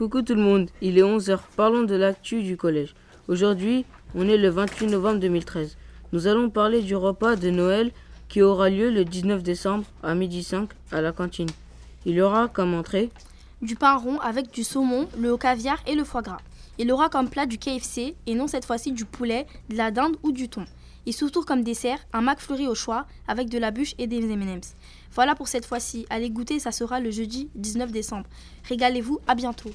Coucou tout le monde, il est 11h, parlons de l'actu du collège. Aujourd'hui, on est le 28 novembre 2013. Nous allons parler du repas de Noël qui aura lieu le 19 décembre à midi 5 à la cantine. Il y aura comme entrée du pain rond avec du saumon, le caviar et le foie gras. Il aura comme plat du KFC et non cette fois-ci du poulet, de la dinde ou du thon. Et surtout comme dessert, un McFlurry au choix avec de la bûche et des M&M's. Voilà pour cette fois-ci. Allez goûter, ça sera le jeudi 19 décembre. Régalez-vous, à bientôt.